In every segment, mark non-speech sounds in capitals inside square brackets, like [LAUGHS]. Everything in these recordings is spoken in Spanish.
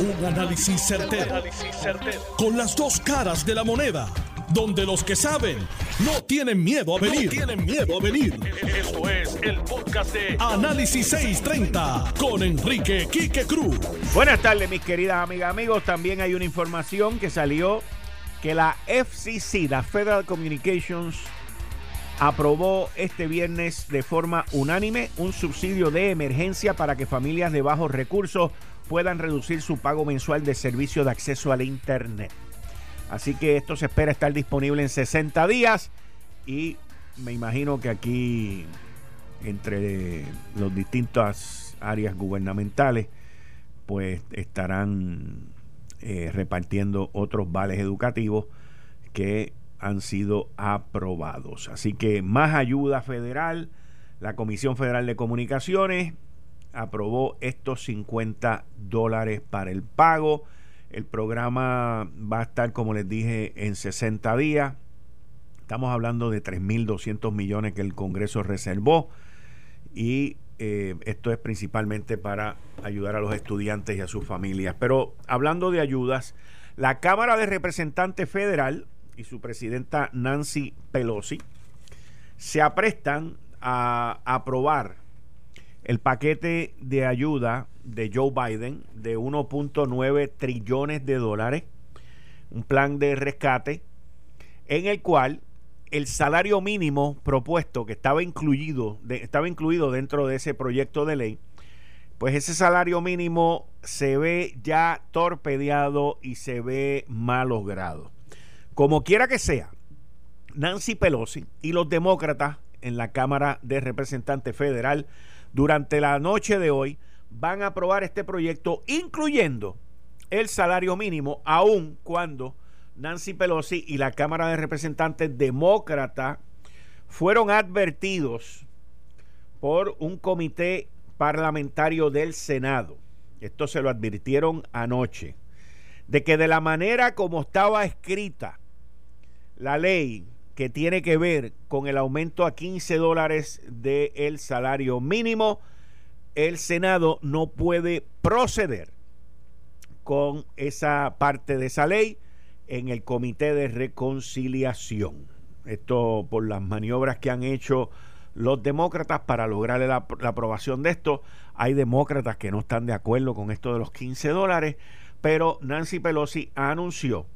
Un análisis certero, Con las dos caras de la moneda. Donde los que saben no tienen miedo a venir. tienen miedo a venir. Esto es el podcast de Análisis 630 con Enrique Quique Cruz. Buenas tardes, mis queridas amigas, amigos. También hay una información que salió que la FCC, la Federal Communications aprobó este viernes de forma unánime un subsidio de emergencia para que familias de bajos recursos puedan reducir su pago mensual de servicio de acceso al Internet. Así que esto se espera estar disponible en 60 días y me imagino que aquí entre las distintas áreas gubernamentales pues estarán eh, repartiendo otros vales educativos que han sido aprobados. Así que más ayuda federal. La Comisión Federal de Comunicaciones aprobó estos 50 dólares para el pago. El programa va a estar, como les dije, en 60 días. Estamos hablando de 3.200 millones que el Congreso reservó. Y eh, esto es principalmente para ayudar a los estudiantes y a sus familias. Pero hablando de ayudas, la Cámara de Representantes Federal y su presidenta Nancy Pelosi se aprestan a aprobar el paquete de ayuda de Joe Biden de 1.9 trillones de dólares, un plan de rescate en el cual el salario mínimo propuesto que estaba incluido, estaba incluido dentro de ese proyecto de ley, pues ese salario mínimo se ve ya torpedeado y se ve mal logrado. Como quiera que sea, Nancy Pelosi y los demócratas en la Cámara de Representantes Federal durante la noche de hoy van a aprobar este proyecto incluyendo el salario mínimo, aun cuando Nancy Pelosi y la Cámara de Representantes demócrata fueron advertidos por un comité parlamentario del Senado. Esto se lo advirtieron anoche. De que de la manera como estaba escrita la ley que tiene que ver con el aumento a 15 dólares del salario mínimo, el Senado no puede proceder con esa parte de esa ley en el Comité de Reconciliación. Esto por las maniobras que han hecho los demócratas para lograr la, la, aprobación de esto. Hay demócratas que no están de acuerdo con esto de los 15 dólares, pero Nancy Pelosi anunció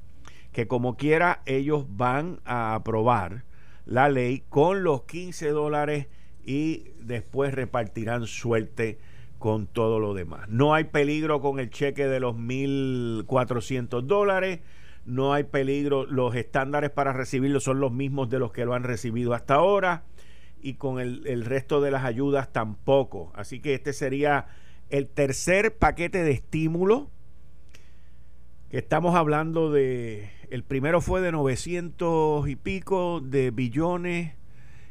que como quiera ellos van a aprobar la ley con los 15 dólares y después repartirán suerte con todo lo demás. No hay peligro con el cheque de los 1.400 dólares, no hay peligro, los estándares para recibirlo son los mismos de los que lo han recibido hasta ahora y con el, el resto de las ayudas tampoco. Así que este sería el tercer paquete de estímulo estamos hablando de, el primero fue de 900 y pico de billones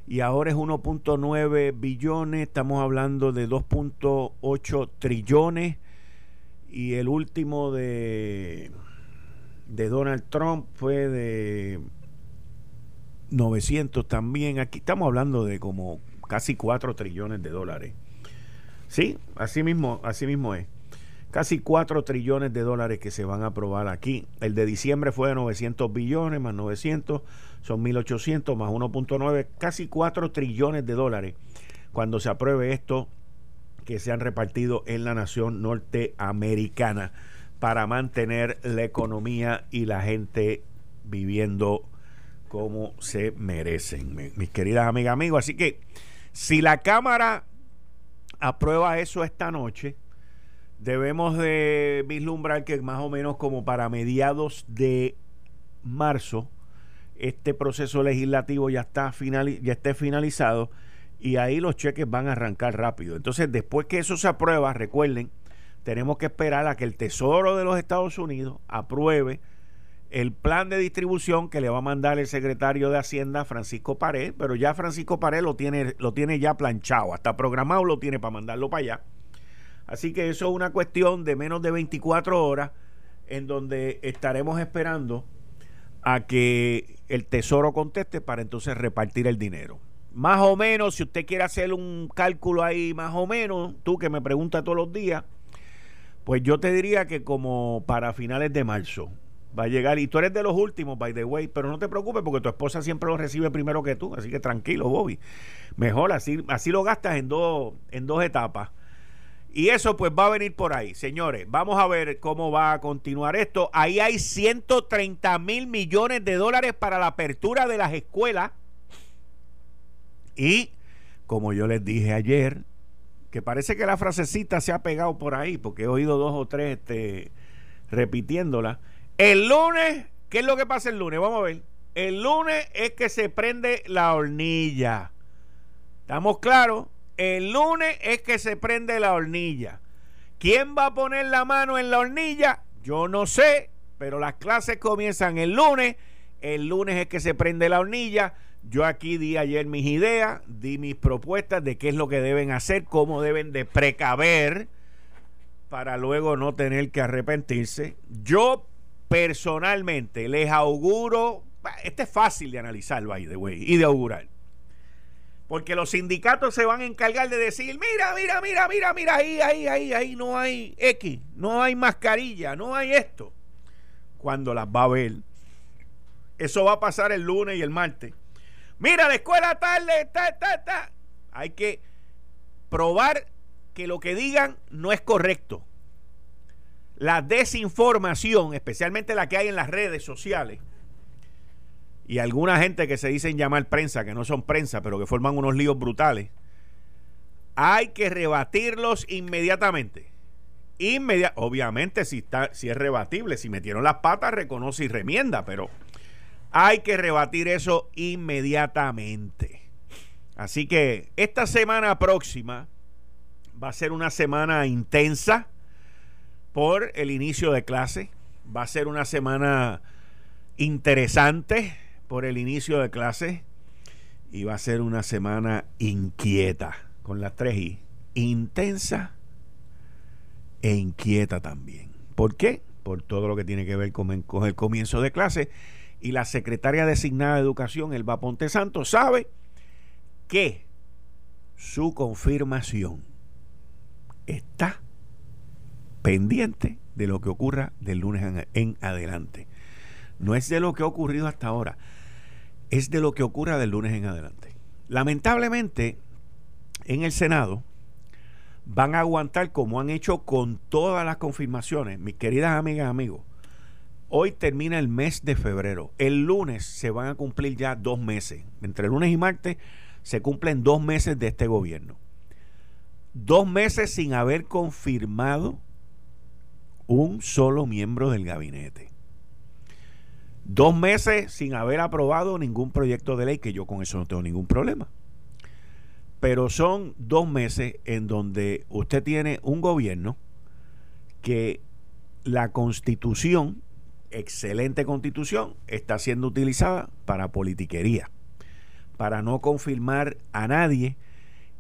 y ahora es 1.9 billones, estamos hablando de 2.8 trillones y el último de, de Donald Trump fue de 900 también, aquí estamos hablando de como casi 4 trillones de dólares. Sí, así mismo, así mismo es casi 4 trillones de dólares que se van a aprobar aquí. El de diciembre fue de 900 billones, más 900, son 1.800, más 1.9, casi 4 trillones de dólares cuando se apruebe esto que se han repartido en la nación norteamericana para mantener la economía y la gente viviendo como se merecen, mis queridas amigas, amigos. Así que si la Cámara aprueba eso esta noche, debemos de vislumbrar que más o menos como para mediados de marzo este proceso legislativo ya está ya esté finalizado y ahí los cheques van a arrancar rápido. Entonces, después que eso se aprueba, recuerden, tenemos que esperar a que el Tesoro de los Estados Unidos apruebe el plan de distribución que le va a mandar el secretario de Hacienda Francisco Pared, pero ya Francisco Pared lo tiene lo tiene ya planchado, hasta programado lo tiene para mandarlo para allá Así que eso es una cuestión de menos de 24 horas en donde estaremos esperando a que el tesoro conteste para entonces repartir el dinero. Más o menos, si usted quiere hacer un cálculo ahí, más o menos, tú que me preguntas todos los días, Pues yo te diría que como para finales de marzo va a llegar. Y tú eres de los últimos, by the way, pero no te preocupes porque tu esposa siempre lo recibe primero que tú. Así que tranquilo, Bobby. Mejor así, así lo gastas en dos, en dos etapas. Y eso pues va a venir por ahí. Señores, vamos a ver cómo va a continuar esto. Ahí hay 130 mil millones de dólares para la apertura de las escuelas. Y como yo les dije ayer, que parece que la frasecita se ha pegado por ahí, porque he oído dos o tres este, repitiéndola. El lunes, ¿qué es lo que pasa el lunes? Vamos a ver. El lunes es que se prende la hornilla. ¿Estamos claros? El lunes es que se prende la hornilla. ¿Quién va a poner la mano en la hornilla? Yo no sé, pero las clases comienzan el lunes. El lunes es que se prende la hornilla. Yo aquí di ayer mis ideas, di mis propuestas de qué es lo que deben hacer, cómo deben de precaver para luego no tener que arrepentirse. Yo personalmente les auguro, este es fácil de analizar, by the way, y de augurar. Porque los sindicatos se van a encargar de decir, mira, mira, mira, mira, mira, ahí, ahí, ahí, ahí no hay X, no hay mascarilla, no hay esto. Cuando las va a ver. Eso va a pasar el lunes y el martes. Mira, la escuela tarde, ta, ta, ta. Hay que probar que lo que digan no es correcto la desinformación, especialmente la que hay en las redes sociales, y alguna gente que se dicen llamar prensa, que no son prensa, pero que forman unos líos brutales, hay que rebatirlos inmediatamente. Obviamente, si, está, si es rebatible, si metieron las patas, reconoce y remienda, pero hay que rebatir eso inmediatamente. Así que esta semana próxima va a ser una semana intensa por el inicio de clase. Va a ser una semana interesante por el inicio de clase y va a ser una semana inquieta con las tres I. Intensa e inquieta también. ¿Por qué? Por todo lo que tiene que ver con, el comienzo de clase. Y la secretaria designada de Educación, Elba Ponte Santo, sabe que su confirmación está pendiente de lo que ocurra del lunes en, adelante. No es de lo que ha ocurrido hasta ahora, es de lo que ocurra del lunes en adelante. Lamentablemente, en el Senado van a aguantar como han hecho con todas las confirmaciones, mis queridas amigas amigos. Hoy termina el mes de febrero. El lunes se van a cumplir ya dos meses. Entre lunes y martes se cumplen dos meses de este gobierno. Dos meses sin haber confirmado un solo miembro del gabinete. Dos meses sin haber aprobado ningún proyecto de ley, que yo con eso no tengo ningún problema. Pero son dos meses en donde usted tiene un gobierno que la constitución, excelente constitución, está siendo utilizada para politiquería, para no confirmar a nadie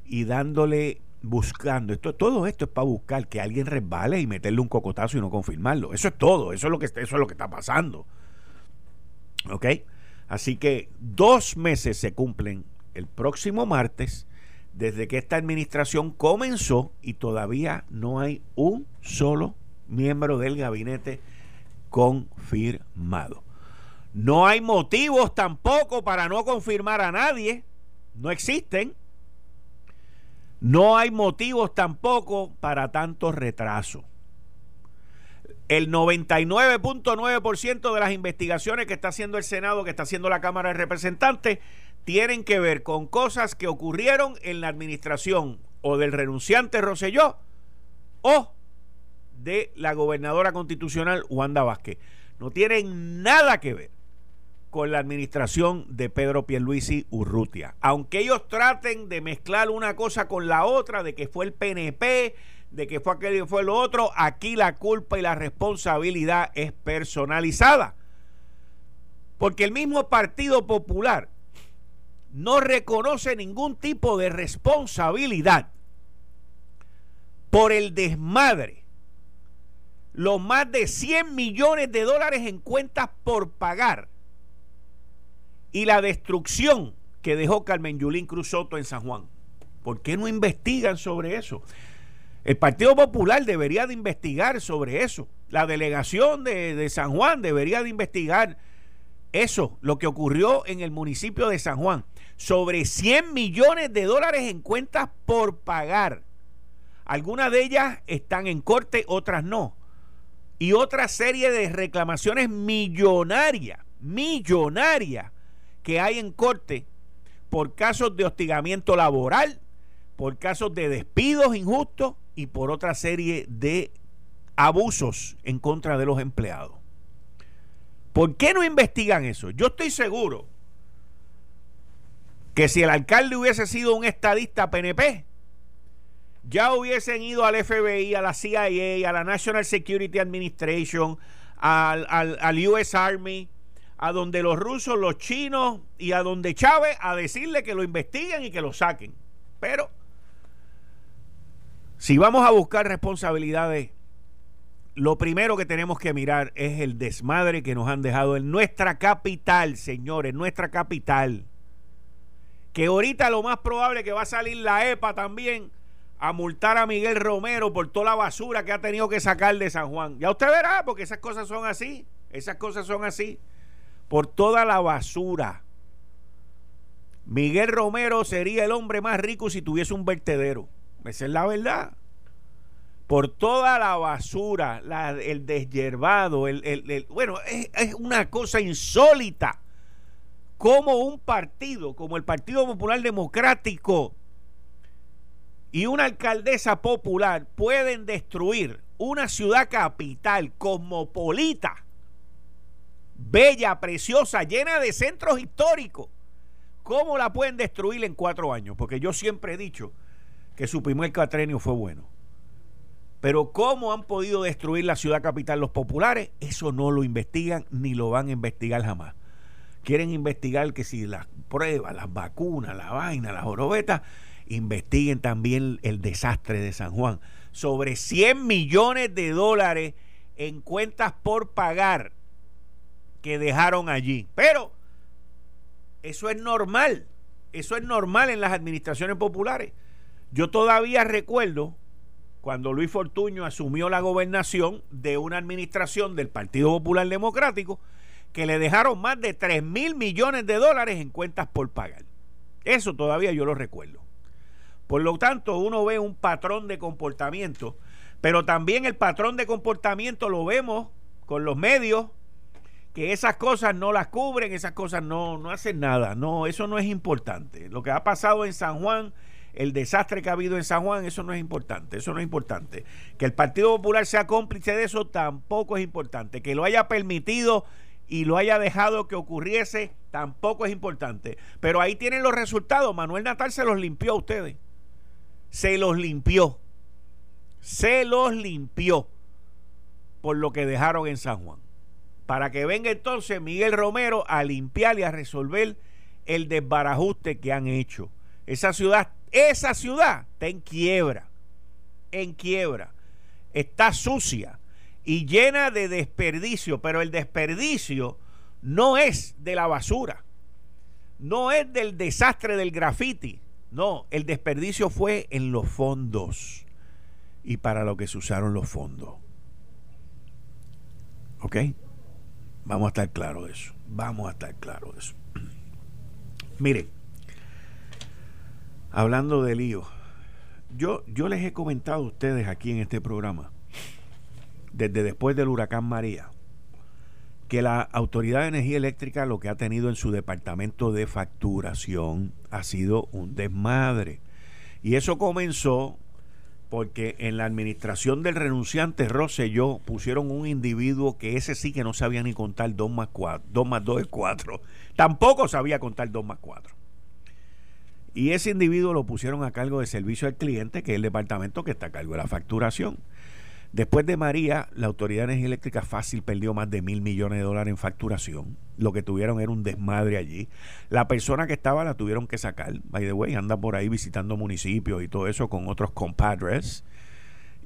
y dándole buscando. Esto, todo esto es para buscar que alguien resbale y meterle un cocotazo y no confirmarlo. Eso es todo. Eso es lo que, eso es lo que está pasando. ¿Ok? Así que dos meses se cumplen el próximo martes desde que esta administración comenzó y todavía no hay un solo miembro del gabinete confirmado. No hay motivos tampoco para no confirmar a nadie. No existen. No hay motivos tampoco para tanto retraso. El 99.9% de las investigaciones que está haciendo el Senado, que está haciendo la Cámara de Representantes, tienen que ver con cosas que ocurrieron en la administración o del renunciante Roselló o de la gobernadora constitucional Wanda Vázquez. No tienen nada que ver con la administración de Pedro Pierluisi Urrutia. Aunque ellos traten de mezclar una cosa con la otra, de que fue el PNP, de que fue aquel y fue lo otro, aquí la culpa y la responsabilidad es personalizada. Porque el mismo Partido Popular no reconoce ningún tipo de responsabilidad por el desmadre. Los más de 100 millones de dólares en cuentas por pagar y la destrucción que dejó Carmen Yulín Cruz Soto en San Juan. ¿Por qué no investigan sobre eso? El Partido Popular debería de investigar sobre eso. La delegación de, de, San Juan debería de investigar eso, lo que ocurrió en el municipio de San Juan. Sobre 100 millones de dólares en cuentas por pagar. Algunas de ellas están en corte, otras no. Y otra serie de reclamaciones millonarias, millonarias, que hay en corte por casos de hostigamiento laboral, por casos de despidos injustos y por otra serie de abusos en contra de los empleados. ¿Por qué no investigan eso? Yo estoy seguro que si el alcalde hubiese sido un estadista PNP, ya hubiesen ido al FBI, a la CIA, a la National Security Administration, al, al, US Army, a donde los rusos, los chinos y a donde Chávez a decirle que lo investiguen y que lo saquen. Pero si vamos a buscar responsabilidades, lo primero que tenemos que mirar es el desmadre que nos han dejado en nuestra capital, señores, nuestra capital. Que ahorita lo más probable que va a salir la EPA también a multar a Miguel Romero por toda la basura que ha tenido que sacar de San Juan. Ya usted verá, porque esas cosas son así. Esas cosas son así. Por toda la basura. Miguel Romero sería el hombre más rico si tuviese un vertedero. Esa es la verdad. Por toda la basura, el desyerbado, el, bueno, es, es una cosa insólita. Como un partido, como el Partido Popular Democrático y una alcaldesa popular pueden destruir una ciudad capital cosmopolita, bella, preciosa, llena de centros históricos. ¿Cómo la pueden destruir en cuatro años? Porque yo siempre he dicho que su primer catrenio fue bueno. Pero cómo han podido destruir la ciudad capital los populares, eso no lo investigan ni lo van a investigar jamás. Quieren investigar que si las pruebas, las vacunas, la vaina, las orobetas, investiguen también el desastre de San Juan. Sobre 100 millones de dólares en cuentas por pagar que dejaron allí. Pero eso es normal. Eso es normal en las administraciones populares. Yo todavía recuerdo cuando Luis Fortuño asumió la gobernación de una administración del Partido Popular Democrático que le dejaron más de 3 mil millones de dólares en cuentas por pagar. Eso todavía yo lo recuerdo. Por lo tanto, uno ve un patrón de comportamiento, pero también el patrón de comportamiento lo vemos con los medios, que esas cosas no las cubren, esas cosas no, no hacen nada. No, eso no es importante. Lo que ha pasado en San Juan el desastre que ha habido en San Juan, eso no es importante, eso no es importante. Que el Partido Popular sea cómplice de eso tampoco es importante. Que lo haya permitido y lo haya dejado que ocurriese tampoco es importante. Pero ahí tienen los resultados. Manuel Natal se los limpió a ustedes. Se los limpió. Se los limpió por lo que dejaron en San Juan. Para que venga entonces Miguel Romero a limpiar y a resolver el desbarajuste que han hecho. Esa ciudad esa ciudad está en quiebra, en quiebra. Está sucia y llena de desperdicio, pero el desperdicio no es de la basura, no es del desastre del graffiti, no, el desperdicio fue en los fondos y para lo que se usaron los fondos. ¿Ok? Vamos a estar claros de eso. Vamos a estar claros de eso. [CLEARS THROAT] Miren, Hablando de lío, yo, yo les he comentado a ustedes aquí en este programa, desde después del huracán María, que la Autoridad de Energía Eléctrica lo que ha tenido en su departamento de facturación ha sido un desmadre. Y eso comenzó porque en la administración del renunciante Rosselló pusieron un individuo que ese sí que no sabía ni contar 2 más 4, 2 más 2 es 4. Tampoco sabía contar 2 más 4. Y ese individuo lo pusieron a cargo de servicio al cliente, que es el departamento que está a cargo de la facturación. Después de María, la Autoridad de Energía Eléctrica Fácil perdió más de mil millones de dólares en facturación. Lo que tuvieron era un desmadre allí. La persona que estaba la tuvieron que sacar. By the way, anda por ahí visitando municipios y todo eso con otros compadres.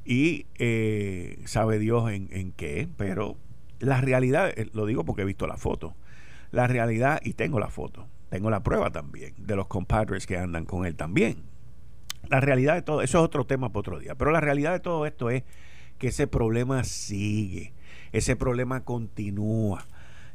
Y eh, sabe Dios en, en qué. Pero la realidad, eh, lo digo porque he visto la foto. La realidad, y tengo la foto tengo la prueba también de los compadres que andan con él también. la realidad de todo, eso es otro tema para otro día, pero la realidad de todo esto es que ese problema sigue, ese problema continúa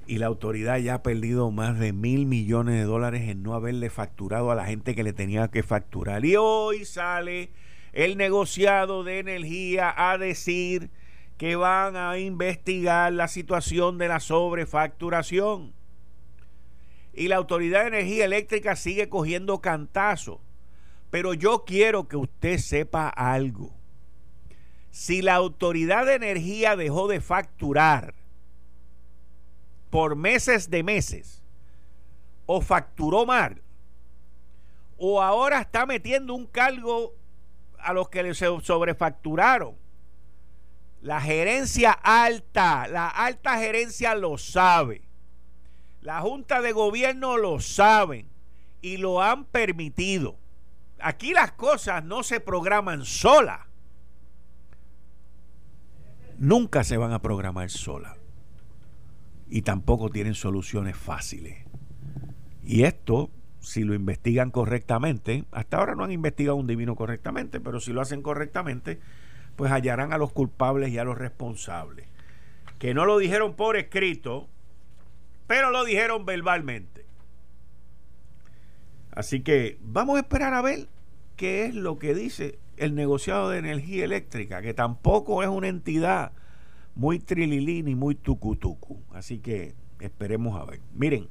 y la autoridad ya ha perdido más de mil millones de dólares en no haberle facturado a la gente que le tenía que facturar. Y hoy sale el negociado de energía a decir que van a investigar la situación de la sobrefacturación. Y la Autoridad de Energía Eléctrica sigue cogiendo cantazo. Pero yo quiero que usted sepa algo. Si la Autoridad de Energía dejó de facturar por meses de meses, o facturó mal, o ahora está metiendo un cargo a los que le sobrefacturaron. La gerencia alta, la alta gerencia lo sabe. La Junta de Gobierno lo saben y lo han permitido. Aquí las cosas no se programan solas. Nunca se van a programar solas. Y tampoco tienen soluciones fáciles. Y esto si lo investigan correctamente, hasta ahora no han investigado un divino correctamente, pero si lo hacen correctamente, pues hallarán a los culpables y a los responsables. Que no lo dijeron por escrito, pero lo dijeron verbalmente. Así que vamos a esperar a ver qué es lo que dice el negociado de energía eléctrica, que tampoco es una entidad muy trililí ni muy tucutucu. Así que esperemos a ver. Miren,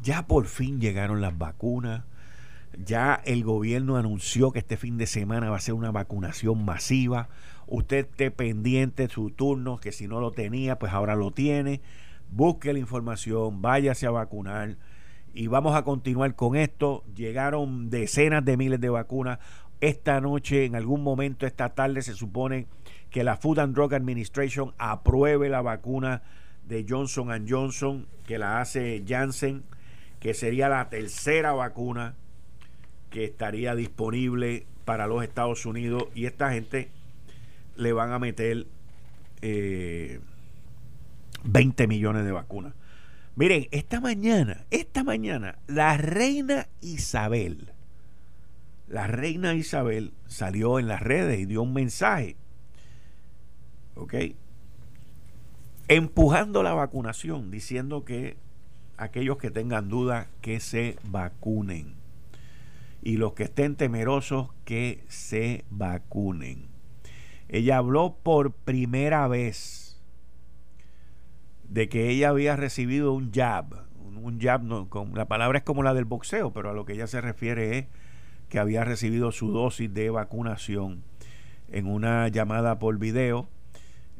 ya por fin llegaron las vacunas. Ya el gobierno anunció que este fin de semana va a ser una vacunación masiva. Usted esté pendiente de su turno, que si no lo tenía, pues ahora lo tiene. Busque la información, váyase a vacunar. Y vamos a continuar con esto. Llegaron decenas de miles de vacunas. Esta noche, en algún momento, esta tarde, se supone que la Food and Drug Administration apruebe la vacuna de Johnson Johnson, que la hace Janssen que sería la tercera vacuna que estaría disponible para los Estados Unidos y esta gente le van a meter 20 eh, millones de vacunas. Miren, esta mañana, esta mañana, la reina Isabel, la reina Isabel salió en las redes y dio un mensaje, ¿ok? Empujando la vacunación, diciendo que aquellos que tengan dudas que se vacunen. Y los que estén temerosos que se vacunen. Ella habló por primera vez de que ella había recibido un jab. Un jab, no, la palabra es como la del boxeo, pero a lo que ella se refiere es que había recibido su dosis de vacunación en una llamada por video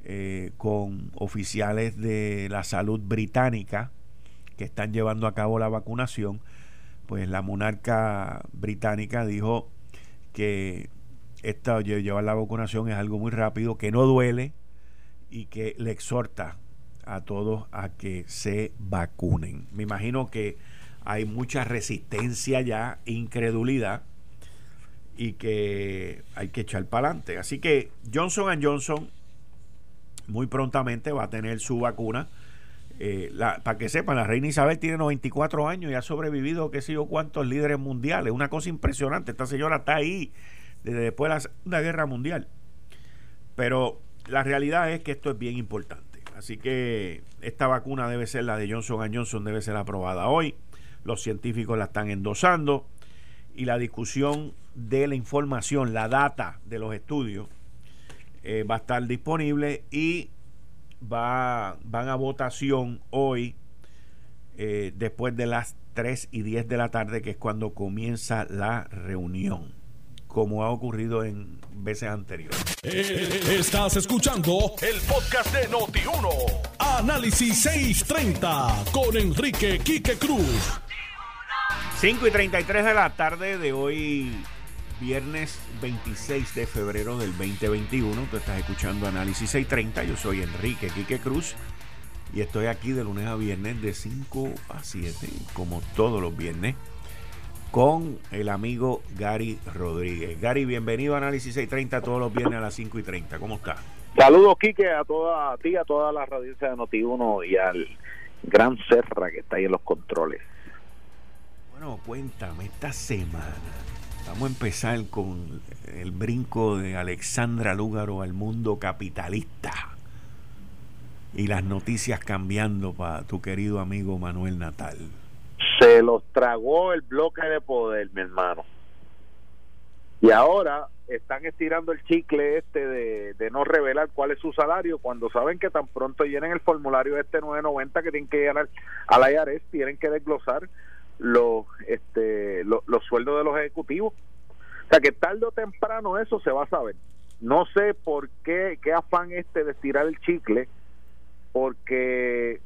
eh, con oficiales de la salud británica que están llevando a cabo la vacunación, pues la monarca británica dijo que esta, llevar la vacunación es algo muy rápido, que no duele y que le exhorta a todos a que se vacunen. Me imagino que hay mucha resistencia ya, incredulidad y que hay que echar para adelante. Así que Johnson Johnson muy prontamente va a tener su vacuna eh, para que sepan, la reina Isabel tiene 94 años y ha sobrevivido, qué sé yo, cuántos líderes mundiales. Una cosa impresionante. Esta señora está ahí desde después de la Segunda Guerra Mundial. Pero la realidad es que esto es bien importante. Así que esta vacuna debe ser la de Johnson Johnson, debe ser aprobada hoy. Los científicos la están endosando y la discusión de la información, la data de los estudios eh, va a estar disponible y va, van a votación hoy eh, después de las 3 y 10 de la tarde, que es cuando comienza la reunión, como ha ocurrido en veces anteriores. Eh, estás escuchando el podcast de Noti1. Análisis 630 con Enrique Quique Cruz. 5 y 33 de la tarde de hoy viernes 26 de febrero del 2021. Tú estás escuchando Análisis 630. Yo soy Enrique Quique Cruz y estoy aquí de lunes a viernes de 5 a 7, como todos los viernes, con el amigo Gary Rodríguez. Gary, bienvenido a Análisis 630 todos los viernes a las 5 y 30. ¿Cómo estás? Saludos, Quique, a toda a ti, a toda la audiencia de Noti1 y al gran Serra que está ahí en los controles. Bueno, cuéntame, esta semana Vamos a empezar con el brinco de Alexandra Lúgaro al mundo capitalista. Y las noticias cambiando para tu querido amigo Manuel Natal. Se los tragó el bloque de poder, mi hermano. Y ahora están estirando el chicle este de, no revelar cuál es su salario cuando saben que tan pronto llenen el formulario este 990 que tienen que llegar a la IARES, tienen que desglosar los, este, los, sueldos de los ejecutivos. O sea que tarde o temprano eso se va a saber. No sé por qué, qué afán este de estirar el chicle, porque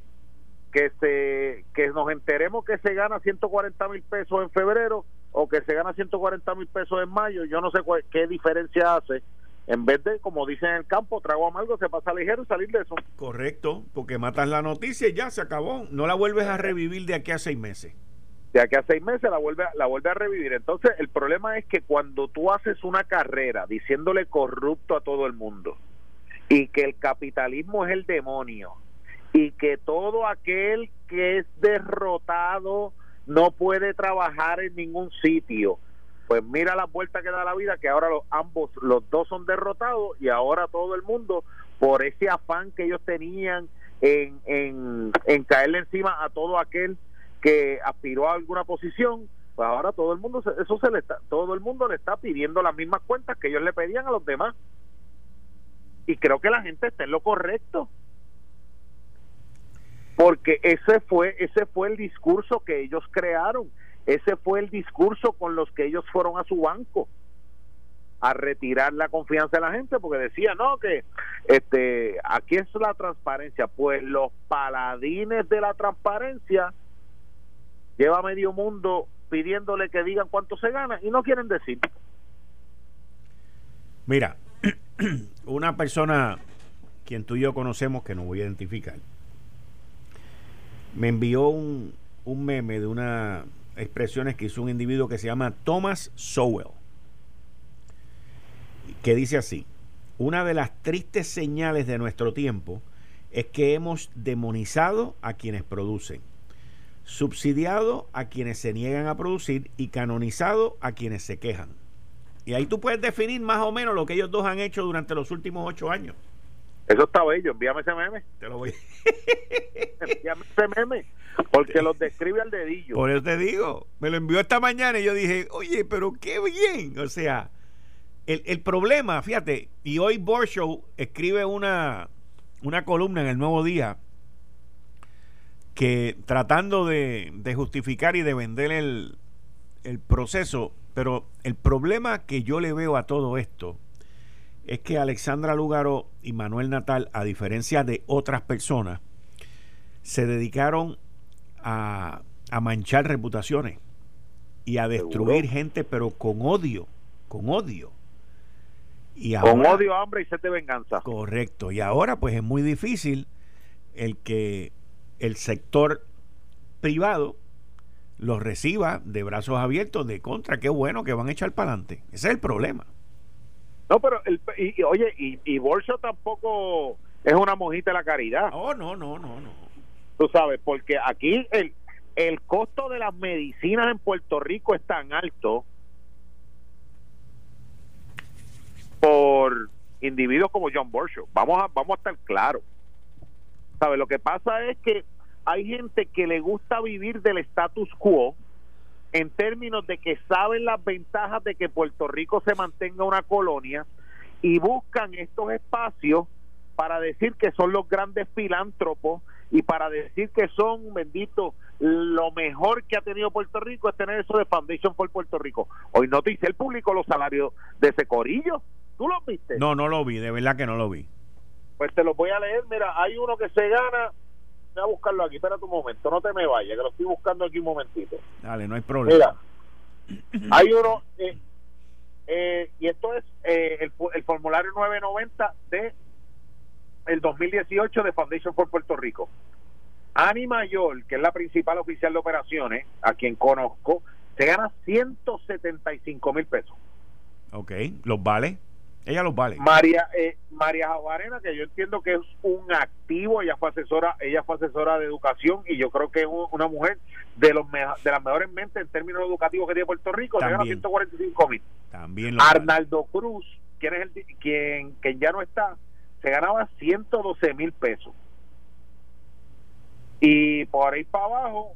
que se que nos enteremos que se gana 140 mil pesos en febrero o que se gana 140 mil pesos en mayo, yo no sé qué diferencia hace. En vez de, como dicen en el campo, trago amargo, se pasa ligero y salir de eso. Correcto, porque matas la noticia y ya se acabó. No la vuelves a revivir de aquí a seis meses de aquí a seis meses la vuelve, la vuelve a revivir. Entonces, el problema es que cuando tú haces una carrera diciéndole corrupto a todo el mundo y que el capitalismo es el demonio y que todo aquel que es derrotado no puede trabajar en ningún sitio, pues mira la vuelta que da la vida, que ahora los, ambos, los dos son derrotados y ahora todo el mundo, por ese afán que ellos tenían en, en, caerle encima a todo aquel que aspiró a alguna posición, pues ahora todo el mundo eso se le está todo el mundo le está pidiendo las mismas cuentas que ellos le pedían a los demás. Y creo que la gente está en lo correcto. Porque ese fue ese fue el discurso que ellos crearon, ese fue el discurso con los que ellos fueron a su banco a retirar la confianza de la gente porque decía no que este aquí es la transparencia pues los paladines de la transparencia lleva medio mundo pidiéndole que digan cuánto se gana y no quieren decir. Mira, [CLEARS THROAT] una persona quien tú y yo conocemos, que no voy a identificar, me envió un, un meme de una expresiones que hizo un individuo que se llama Thomas Sowell, que dice así, una de las tristes señales de nuestro tiempo es que hemos demonizado a quienes producen subsidiado a quienes se niegan a producir y canonizado a quienes se quejan. Y ahí tú puedes definir más o menos lo que ellos dos han hecho durante los últimos ocho años. Eso está bello, envíame ese meme. Te lo voy. [LAUGHS] envíame ese meme, porque los describe al dedillo. Por eso te digo, me lo envió esta mañana y yo dije, oye, pero qué bien. O sea, el, el problema, fíjate, y hoy Borshow escribe una, una columna en el Nuevo Día que tratando de, justificar y de vender el, el proceso, pero el problema que yo le veo a todo esto es que Alexandra Lugaro y Manuel Natal, a diferencia de otras personas, se dedicaron a, a manchar reputaciones y a destruir gente, pero con odio, con odio. Y con odio, hambre y sed de venganza. Correcto. Y ahora pues es muy difícil el que el sector privado los reciba de brazos abiertos de contra, qué bueno que van a echar para adelante. Ese es el problema. No, pero, el, y, oye, y, y Bolso tampoco es una mojita de la caridad. Oh, no, no, no, no. Tú sabes, porque aquí el, el costo de las medicinas en Puerto Rico es tan alto por individuos como John Borshow. Vamos a, vamos a estar claros. ¿Sabe? Lo que pasa es que hay gente que le gusta vivir del status quo en términos de que saben las ventajas de que Puerto Rico se mantenga una colonia y buscan estos espacios para decir que son los grandes filántropos y para decir que son, bendito, lo mejor que ha tenido Puerto Rico es tener eso de Foundation for Puerto Rico. Hoy no te hice el público los salarios de ese corillo. ¿Tú lo viste? No, no lo vi, de verdad que no lo vi. Pues te lo voy a leer. Mira, hay uno que se gana. Voy a buscarlo aquí. Espera un momento. No te me vayas, que lo estoy buscando aquí un momentito. Dale, no hay problema. Mira, hay uno. Eh, eh, y esto es eh, el, el, formulario 990 de el 2018 de Foundation for Puerto Rico. Ani Mayor, que es la principal oficial de operaciones, a quien conozco, se gana 175 mil pesos. Ok, ¿los vale? Ella los vale. María eh, María Javarena, que yo entiendo que es un activo, ella fue asesora, ella fue asesora de educación y yo creo que es una mujer de los de las mejores mentes en términos educativos que tiene Puerto Rico, También. 145 mil. También Arnaldo Cruz, quien es el quien, quien ya no está, se ganaba 112 mil pesos. Y por ahí para abajo,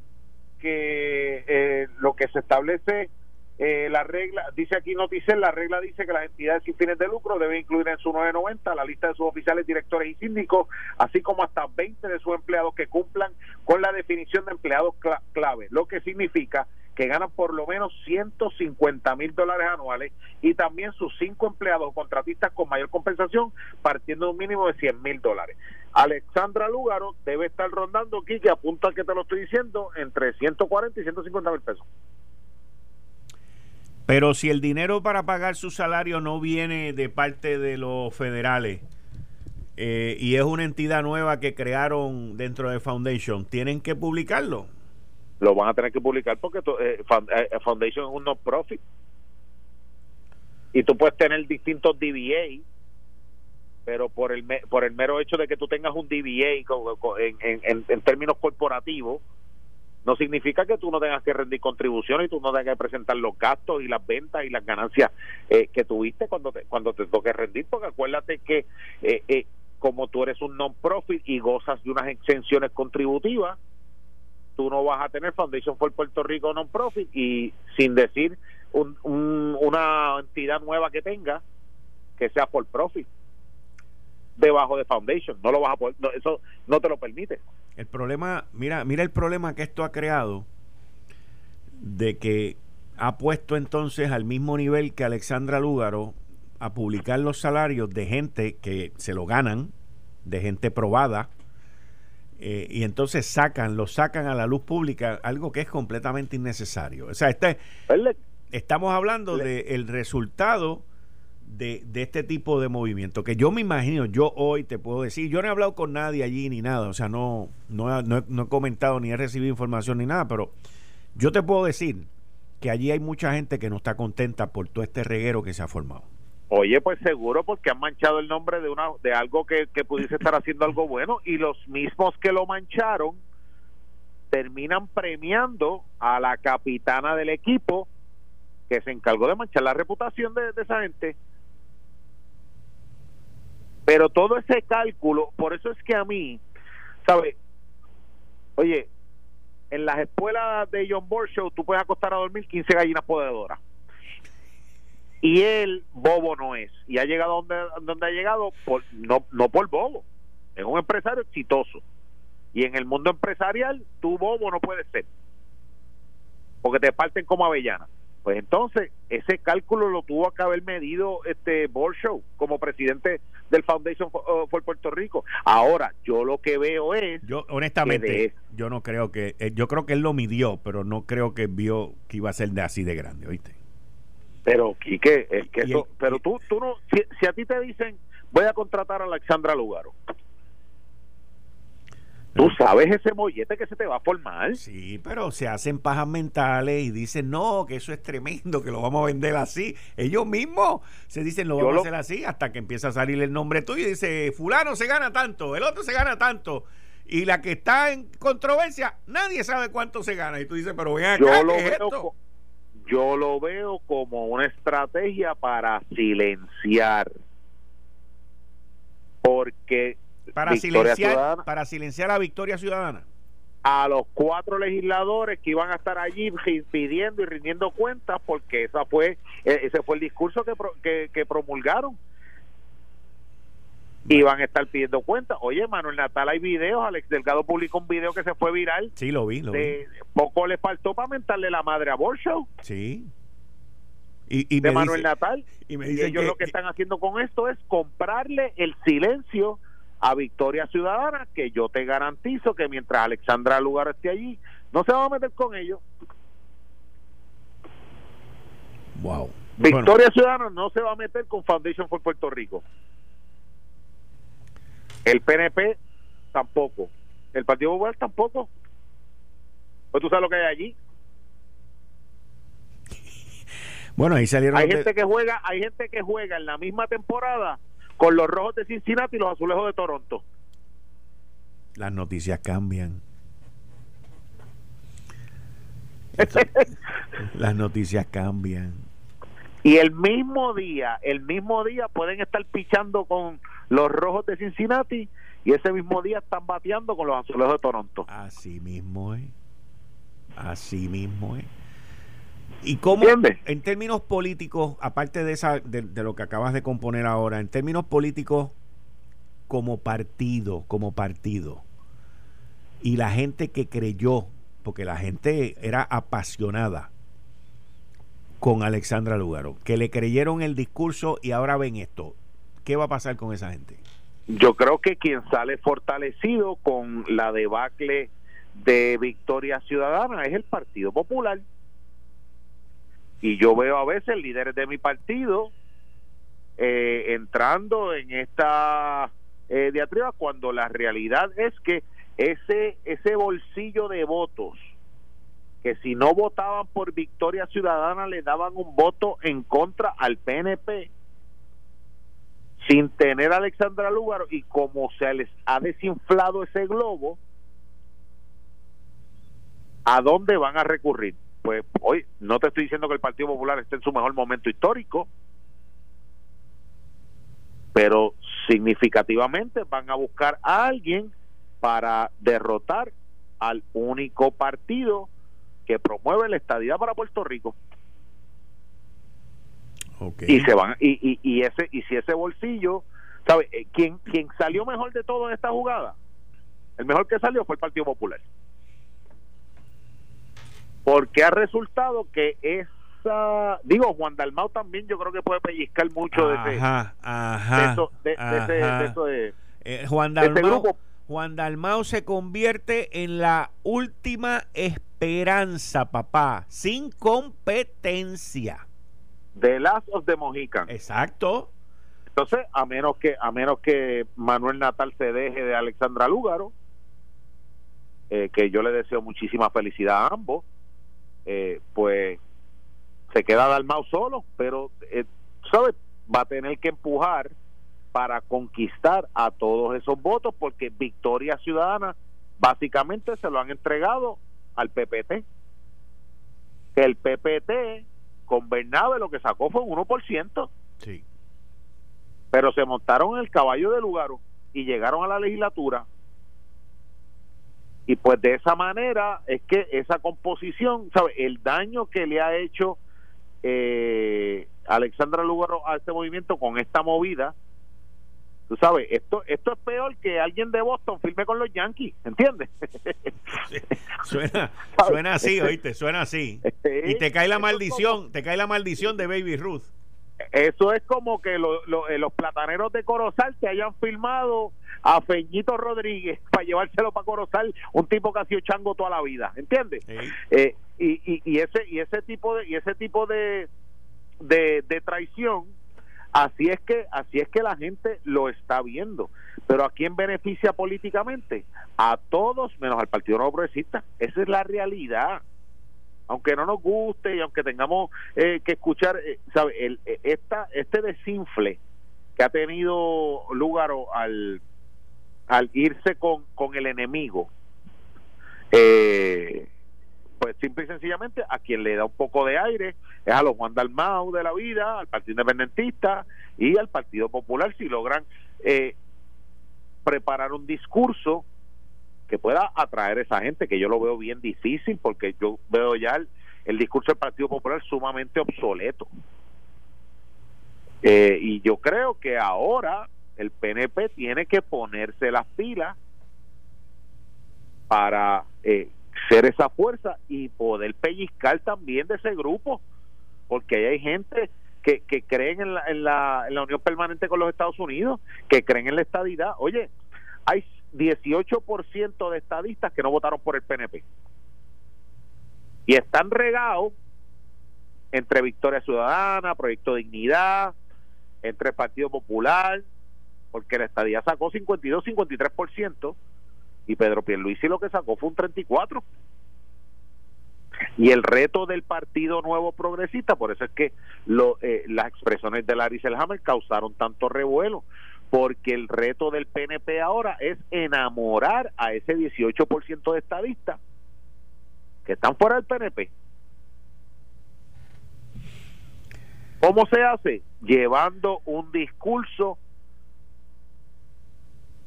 que eh, lo que se establece eh, la regla, dice aquí Noticel, la regla dice que las entidades sin fines de lucro deben incluir en su 990 la lista de sus oficiales, directores y síndicos, así como hasta 20 de sus empleados que cumplan con la definición de empleados clave, lo que significa que ganan por lo menos 150 mil dólares anuales y también sus cinco empleados o contratistas con mayor compensación partiendo de un mínimo de 100 mil dólares. Alexandra Lúgaro debe estar rondando aquí, que apunta que te lo estoy diciendo, entre 140 y 150 mil pesos. Pero si el dinero para pagar su salario no viene de parte de los federales eh, y es una entidad nueva que crearon dentro de Foundation, ¿tienen que publicarlo? Lo van a tener que publicar porque eh, eh, Foundation es un no-profit. Y tú puedes tener distintos DBA, pero por el, por el mero hecho de que tú tengas un DBA en, en términos corporativos, no significa que tú no tengas que rendir contribuciones y tú no tengas que presentar los gastos y las ventas y las ganancias eh, que tuviste cuando te, cuando te toque rendir, porque acuérdate que eh, eh, como tú eres un non-profit y gozas de unas exenciones contributivas, tú no vas a tener Foundation for Puerto Rico non-profit y sin decir una entidad nueva que tenga que sea por profit debajo de Foundation, no lo vas a poder, eso no te lo permite. El problema, mira, mira el problema que esto ha creado de que ha puesto entonces al mismo nivel que Alexandra Lúgaro a publicar los salarios de gente que se lo ganan, de gente probada, eh, y entonces sacan, lo sacan a la luz pública, algo que es completamente innecesario. O sea, este, estamos hablando del resultado de, este tipo de movimiento. Que yo me imagino, yo hoy te puedo decir, yo no he hablado con nadie allí ni nada, o sea, no, no, he, comentado ni he recibido información ni nada, pero yo te puedo decir que allí hay mucha gente que no está contenta por todo este reguero que se ha formado. Oye, pues seguro porque han manchado el nombre de una de algo que, que pudiese estar haciendo algo bueno y los mismos que lo mancharon terminan premiando a la capitana del equipo que se encargó de manchar la reputación de esa gente pero todo ese cálculo, por eso es que a mí, ¿sabes? Oye, en las escuelas de John Borshow tú puedes acostar a dormir 15 gallinas podedoras. Y él, bobo no es. Y ha llegado donde, donde ha llegado, por, no, no por bobo. Es un empresario exitoso. Y en el mundo empresarial, tú bobo no puedes ser. Porque te parten como avellana. Pues entonces, ese cálculo lo tuvo que haber medido este Borshow como presidente del Foundation uh, for, Puerto Rico. Ahora, yo lo que veo es... Yo, honestamente, yo no creo que... Eh, yo creo que él lo midió, pero no creo que vio que iba a ser de así de grande, ¿oíste? Pero, Quique, es que eso, pero tú, tú no... Si, si a ti te dicen, voy a contratar a Alexandra Lugaro, Tú sabes ese mollete que se te va a formar. Sí, pero se hacen pajas mentales y dicen, no, que eso es tremendo, que lo vamos a vender así. Ellos mismos se dicen, lo vamos a hacer así, hasta que empieza a salir el nombre tuyo y dice, fulano se gana tanto, el otro se gana tanto. Y la que está en controversia, nadie sabe cuánto se gana. Y tú dices, pero ven acá, yo lo veo Yo lo veo como una estrategia para silenciar. Porque para silenciar, para silenciar a Victoria Ciudadana. A los cuatro legisladores que iban a estar allí pidiendo y rindiendo cuentas, porque esa fue, e, ese fue el discurso que, que, promulgaron. Iban a estar pidiendo cuentas. Oye, Manuel Natal, hay videos. Alex Delgado publicó un video que se fue viral. Sí, lo vi. Lo Poco le faltó para mentarle la madre a Borshow. Sí. Y, de Manuel Natal. Y, me y ellos lo que están haciendo con esto es comprarle el silencio a Victoria Ciudadana, que yo te garantizo que mientras Alexandra Lugar esté allí, no se va a meter con ellos. Wow. Victoria Ciudadana no se va a meter con Foundation for Puerto Rico. El PNP tampoco. El Partido Popular tampoco. Pues tú sabes lo que hay allí. Bueno, ahí salieron. Hay gente que juega, hay gente que juega en la misma temporada con los rojos de Cincinnati y los azulejos de Toronto. Las noticias cambian. [LAUGHS] Las noticias cambian. Y el mismo día, el mismo día pueden estar pichando con los rojos de Cincinnati y ese mismo día están bateando con los azulejos de Toronto. Así mismo es. Así mismo es. ¿Y cómo, en términos políticos, aparte de, esa, de, lo que acabas de componer ahora, en términos políticos, como partido, como partido, y la gente que creyó, porque la gente era apasionada con Alexandra Lugaro, que le creyeron el discurso y ahora ven esto, ¿qué va a pasar con esa gente? Yo creo que quien sale fortalecido con la debacle de Victoria Ciudadana es el Partido Popular y yo veo a veces líderes de mi partido eh, entrando en esta eh, diatriba cuando la realidad es que ese ese bolsillo de votos que si no votaban por Victoria Ciudadana le daban un voto en contra al PNP sin tener a Alexandra Lúgaro y como se les ha desinflado ese globo ¿a dónde van a recurrir? Pues hoy no te estoy diciendo que el Partido Popular esté en su mejor momento histórico, pero significativamente van a buscar a alguien para derrotar al único partido que promueve la estadidad para Puerto Rico. Y se van y, y, ese y si ese bolsillo, ¿sabe eh, quién quién salió mejor de todo en esta jugada? El mejor que salió fue el Partido Popular porque ha resultado que esa digo Juan Dalmau también yo creo que puede pellizcar mucho de ese ajá, de, eso, de, Juan Dalmau Juan Dalmau se convierte en la última esperanza papá sin competencia. De Lazos de Mojican exacto. Entonces a menos que a menos que Manuel Natal se deje de Alexandra Lúgaro eh, que yo le deseo muchísima felicidad a ambos eh, pues se queda Dalmau solo, pero, eh, ¿sabes? Va a tener que empujar para conquistar a todos esos votos porque Victoria Ciudadana básicamente se lo han entregado al PPT. El PPT con Bernabe lo que sacó fue un 1%. Sí. Pero se montaron en el caballo de lugar y llegaron a la legislatura y pues de esa manera es que esa composición, ¿sabe? El daño que le ha hecho eh, Alexandra Lugaro a este movimiento con esta movida, tú sabes, esto esto es peor que alguien de Boston firme con los Yankees, ¿entiendes? [LAUGHS] suena, [LAUGHS] suena así, oíste, suena así. Y te cae la maldición, te cae la maldición de Baby Ruth. Eso es como que eh, los plataneros de Corozal te hayan filmado a Feñito Rodríguez para llevárselo para Corozal, un tipo que ha sido chango toda la vida, ¿entiendes? Eh, y, y, ese y ese tipo de y ese tipo de, de, de traición así es que así es que la gente lo está viendo. Pero a quién beneficia políticamente a todos menos al Partido No Progresista. Esa es la realidad. Aunque no nos guste y aunque tengamos eh, que escuchar eh, sabe el, esta este desinfle que ha tenido lugar al al irse con, con el enemigo, eh, pues simple y sencillamente a quien le da un poco de aire es a los Juan Dalmau de la vida, al Partido Independentista y al Partido Popular si logran eh, preparar un discurso que pueda atraer a esa gente, que yo lo veo bien difícil porque yo veo ya el, discurso del Partido Popular sumamente obsoleto. Eh, y yo creo que ahora el PNP tiene que ponerse las pilas para eh, ser esa fuerza y poder pellizcar también de ese grupo, porque hay gente que, que creen en la, en, la, en la unión permanente con los Estados Unidos, que creen en la estadidad. Oye, hay 18% de estadistas que no votaron por el PNP y están regados entre Victoria Ciudadana, Proyecto Dignidad, entre el Partido Popular, porque la estadía sacó 52, 53% y Pedro Pierluisi lo que sacó fue un 34. Y el reto del Partido Nuevo Progresista, por eso es que eh, las expresiones de Larry Selhammer causaron tanto revuelo, porque el reto del PNP ahora es enamorar a ese 18% de estadistas que están fuera del PNP. ¿Cómo se hace? Llevando un discurso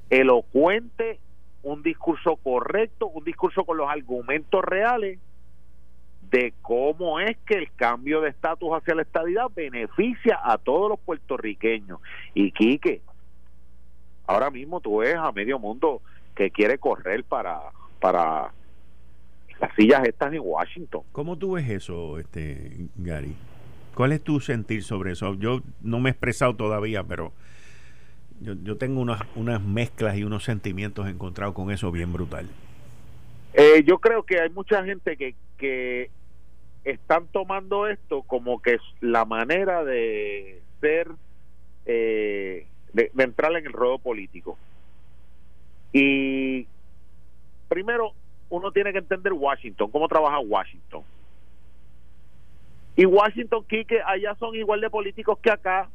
elocuente, un discurso correcto, un discurso con los argumentos reales de cómo es que el cambio de estatus hacia la estadidad beneficia a todos los puertorriqueños. Y Quique, ahora mismo tú ves a medio mundo que quiere correr para, para las sillas estas en Washington. ¿Cómo tú ves eso, este Gary? ¿Cuál es tu sentir sobre eso? Yo no me he expresado todavía, pero yo, yo tengo unas, unas mezclas y unos sentimientos encontrados con eso bien brutal. Eh, yo creo que hay mucha gente que, que están tomando esto como que es la manera de ser, eh, de, entrar en el ruedo político. Y primero, uno tiene que entender Washington, cómo trabaja Washington. Y Washington, Quique, allá son igual de políticos que acá.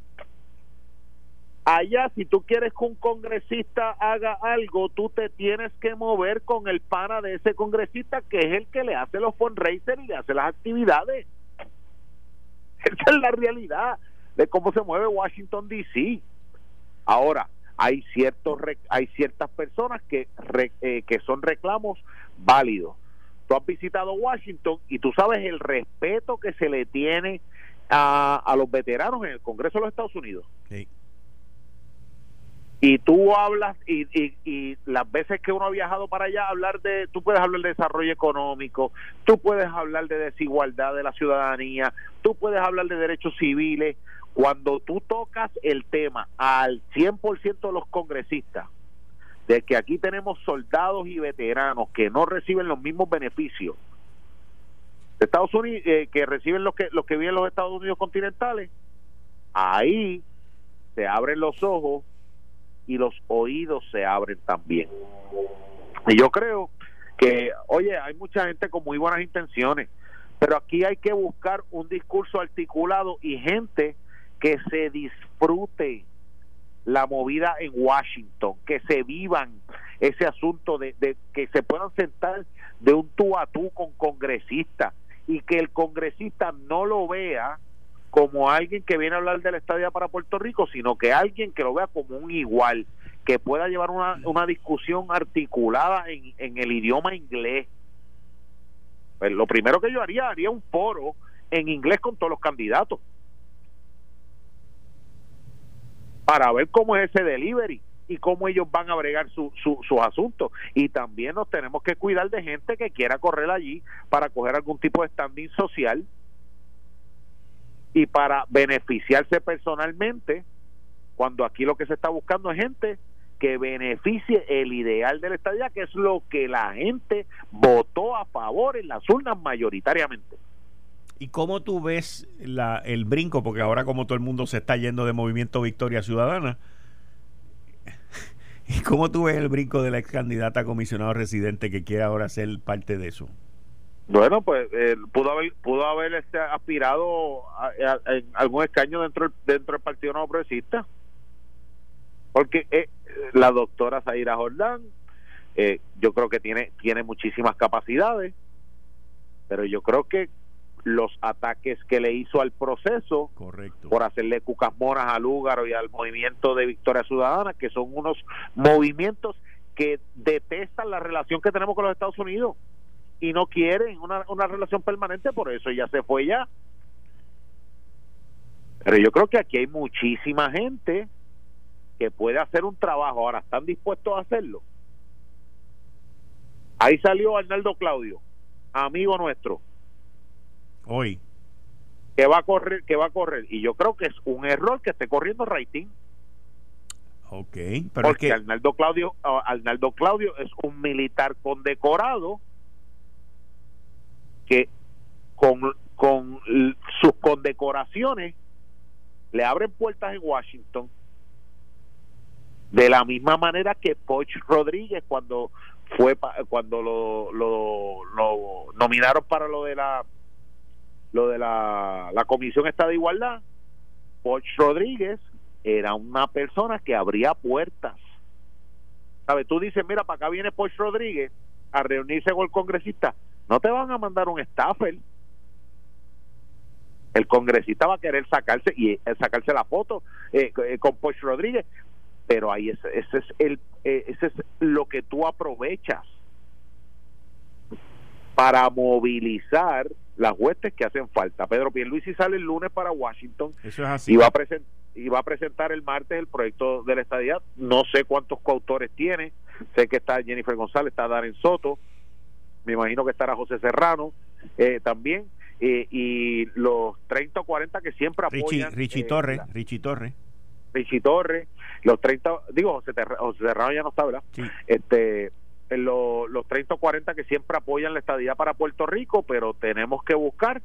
Allá, si tú quieres que un congresista haga algo, tú te tienes que mover con el pana de ese congresista, que es el que le hace los fundraisers y le hace las actividades. [LAUGHS] Esa es la realidad de cómo se mueve Washington D.C. Ahora, hay ciertos hay ciertas personas que eh, que son reclamos válidos. Tú has visitado Washington y tú sabes el respeto que se le tiene a, a los veteranos en el Congreso de los Estados Unidos. Sí. Y tú hablas, y, y, las veces que uno ha viajado para allá, hablar de, tú puedes hablar de desarrollo económico, tú puedes hablar de desigualdad de la ciudadanía, tú puedes hablar de derechos civiles. Cuando tú tocas el tema al 100% de los congresistas, de que aquí tenemos soldados y veteranos que no reciben los mismos beneficios de Estados Unidos, eh, que reciben los que, los que viven en los Estados Unidos continentales, ahí se abren los ojos y los oídos se abren también. Y yo creo que, oye, hay mucha gente con muy buenas intenciones, pero aquí hay que buscar un discurso articulado y gente que se disfrute la movida en Washington, que se vivan ese asunto de, que se puedan sentar de un tú a tú con congresistas y que el congresista no lo vea como alguien que viene a hablar de la estadía para Puerto Rico, sino que alguien que lo vea como un igual, que pueda llevar una, una discusión articulada en, en el idioma inglés. Pues lo primero que yo haría, haría un foro en inglés con todos los candidatos para ver cómo es ese delivery y cómo ellos van a bregar su, su, sus asuntos. Y también nos tenemos que cuidar de gente que quiera correr allí para coger algún tipo de standing social y para beneficiarse personalmente, cuando aquí lo que se está buscando es gente que beneficie el ideal de la estadía, que es lo que la gente votó a favor en las urnas mayoritariamente. ¿Y cómo tú ves la, el brinco? Porque ahora como todo el mundo se está yendo de Movimiento Victoria Ciudadana, [LAUGHS] ¿y cómo tú ves el brinco de la ex candidata a comisionado residente que quiere ahora ser parte de eso? Bueno, pues eh, pudo haber pudo haber este, aspirado a, algún escaño dentro dentro del Partido Nuevo Progresista, porque eh, la doctora Zaira Jordán, eh, yo creo que tiene tiene muchísimas capacidades, pero yo creo que los ataques que le hizo al proceso Correcto. por hacerle cucas moras al Lúgaro y al movimiento de Victoria Ciudadana, que son unos movimientos que detestan la relación que tenemos con los Estados Unidos y no quieren una, una relación permanente, por eso ya se fue ya. Pero yo creo que aquí hay muchísima gente que puede hacer un trabajo, ahora están dispuestos a hacerlo. Ahí salió Arnaldo Claudio, amigo nuestro hoy que va a correr que va a correr y yo creo que es un error que esté corriendo rating ok pero porque es que... Arnaldo Claudio Arnaldo Claudio es un militar condecorado que con, con sus condecoraciones le abren puertas en Washington. De la misma manera que Poch Rodríguez cuando fue cuando lo, lo, nominaron para lo de la lo de la, la comisión esta de igualdad Poch Rodríguez era una persona que abría puertas. Sabes tú dices mira para acá viene Poch Rodríguez a reunirse con el congresista no te van a mandar un staffer el congresista va a querer sacarse y eh, sacarse la foto eh, eh, con Poch Rodríguez pero ahí ese, ese es el ese es lo que tú aprovechas para movilizar las huestes que hacen falta. Pedro Pierluisi sale el lunes para Washington y va a presentar y va a presentar el martes el proyecto de la estadía. No sé cuántos coautores tiene. Sé que está Jennifer González, está Darren Soto. Me imagino que estará José Serrano eh, también. Eh, y los 30 o 40 que siempre apoyan. Richie, Torre, Richie Torre. Richie Torre. Los 30, digo, José, Serrano ya no está, ¿verdad? Este, los, los 30 o 40 que siempre apoyan la estadía para Puerto Rico, pero tenemos que buscar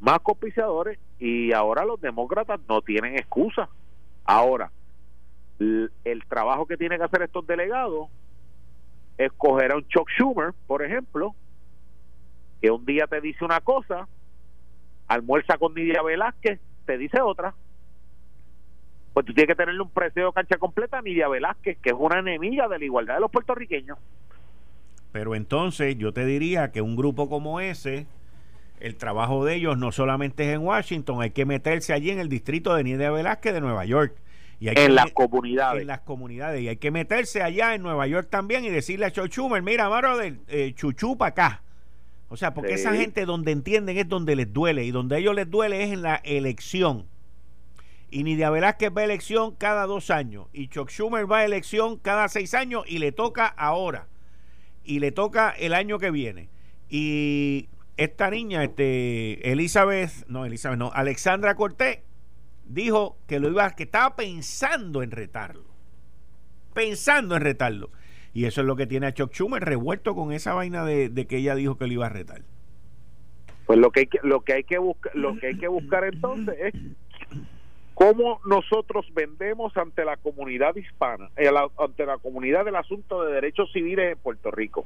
más copiciadores y ahora los demócratas no tienen excusa. Ahora, el, trabajo que tienen que hacer estos delegados es coger a un Chuck Schumer, por ejemplo, que un día te dice una cosa, almuerza con Nidia Velázquez, te dice otra. Pues tú tienes que tenerle un precio de cancha completa a Nidia Velázquez, que es una enemiga de la igualdad de los puertorriqueños. Pero entonces yo te diría que un grupo como ese, el trabajo de ellos no solamente es en Washington, hay que meterse allí en el distrito de Nidia Velázquez de Nueva York. Y en las comunidades. En las comunidades. Y hay que meterse allá en Nueva York también y decirle a Chuchumer, mira, del eh, chuchu para acá. O sea, porque esa gente donde entienden es donde les duele y donde a ellos les duele es en la elección. Y Nidia Velázquez va a elección cada dos años y Chuck Schumer va a elección cada seis años y le toca ahora y le toca el año que viene. Y esta niña, este, Elizabeth, no, Elizabeth, no, Alexandra Cortés, dijo que lo iba, que estaba pensando en retarlo. Pensando en retarlo. Y eso es lo que tiene a Chuck Schumer revuelto con esa vaina de, que ella dijo que lo iba a retar. Pues lo que hay que, lo que hay que buscar, lo que hay que buscar entonces es cómo nosotros vendemos ante la comunidad hispana, eh, ante la comunidad del asunto de derechos civiles en Puerto Rico.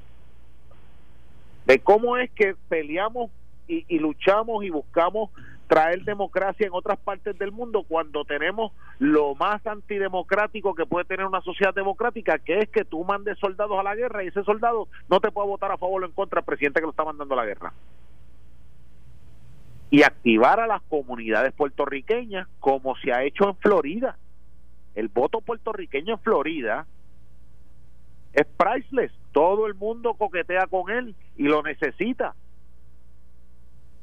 De cómo es que peleamos y, luchamos y buscamos traer democracia en otras partes del mundo cuando tenemos lo más antidemocrático que puede tener una sociedad democrática, que es que tú mandes soldados a la guerra y ese soldado no te puede votar a favor o en contra del presidente que lo está mandando a la guerra y activar a las comunidades puertorriqueñas como se ha hecho en Florida. El voto puertorriqueño en Florida es priceless. Todo el mundo coquetea con él y lo necesita.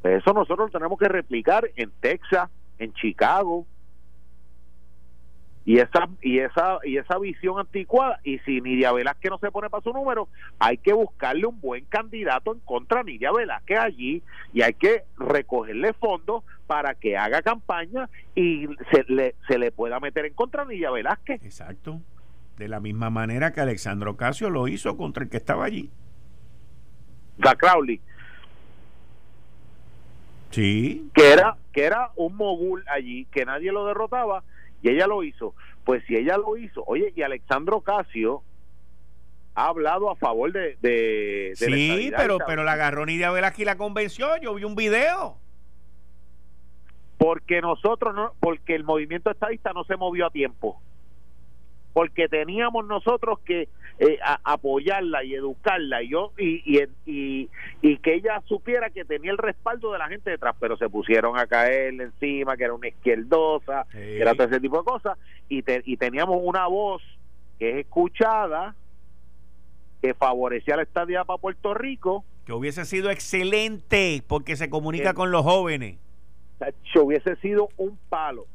Eso nosotros lo tenemos que replicar en Texas, en Chicago, y esa y esa y esa visión anticuada y si Nidia Velázquez no se pone para su número hay que buscarle un buen candidato en contra de Nidia Velázquez allí y hay que recogerle fondos para que haga campaña y se le, se le pueda meter en contra de Nidia Velázquez. Exacto. De la misma manera que Alexandro Ocasio lo hizo contra el que estaba allí. Da Crowley sí que era que era un mogul allí que nadie lo derrotaba y ella lo hizo. Pues si ella lo hizo, oye, y Alexandro Casio ha hablado a favor de... de, sí, pero, pero la agarró Nidia Velázquez y la convenció, yo vi un video. Porque nosotros, no, porque el movimiento estadista no se movió a tiempo porque teníamos nosotros que eh, apoyarla y educarla. Y yo y, y, y, que ella supiera que tenía el respaldo de la gente detrás pero se pusieron a caerle encima que era una izquierdosa que era todo ese tipo de cosas. Y, y teníamos una voz que es escuchada que favorecía la estadía para Puerto Rico. Que hubiese sido excelente porque se comunica con los jóvenes. Que hubiese sido un palo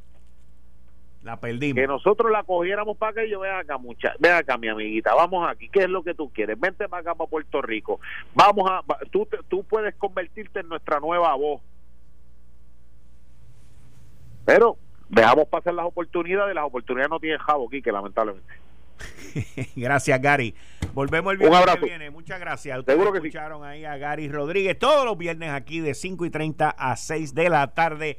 la perdimos. Que nosotros la cogiéramos para que yo vea acá, mucha, ven acá, mi amiguita, vamos aquí, ¿qué es lo que tú quieres? Vente para acá, para Puerto Rico. Vamos a, tú, tú puedes convertirte en nuestra nueva voz. Pero dejamos pasar las oportunidades, las oportunidades no tienen jabo aquí, que lamentablemente. [LAUGHS] gracias, Gary. Volvemos el viernes que viene. Muchas gracias. Ustedes Seguro que escucharon ahí a Gary Rodríguez todos los viernes aquí de 5 y 30 a 6 de la tarde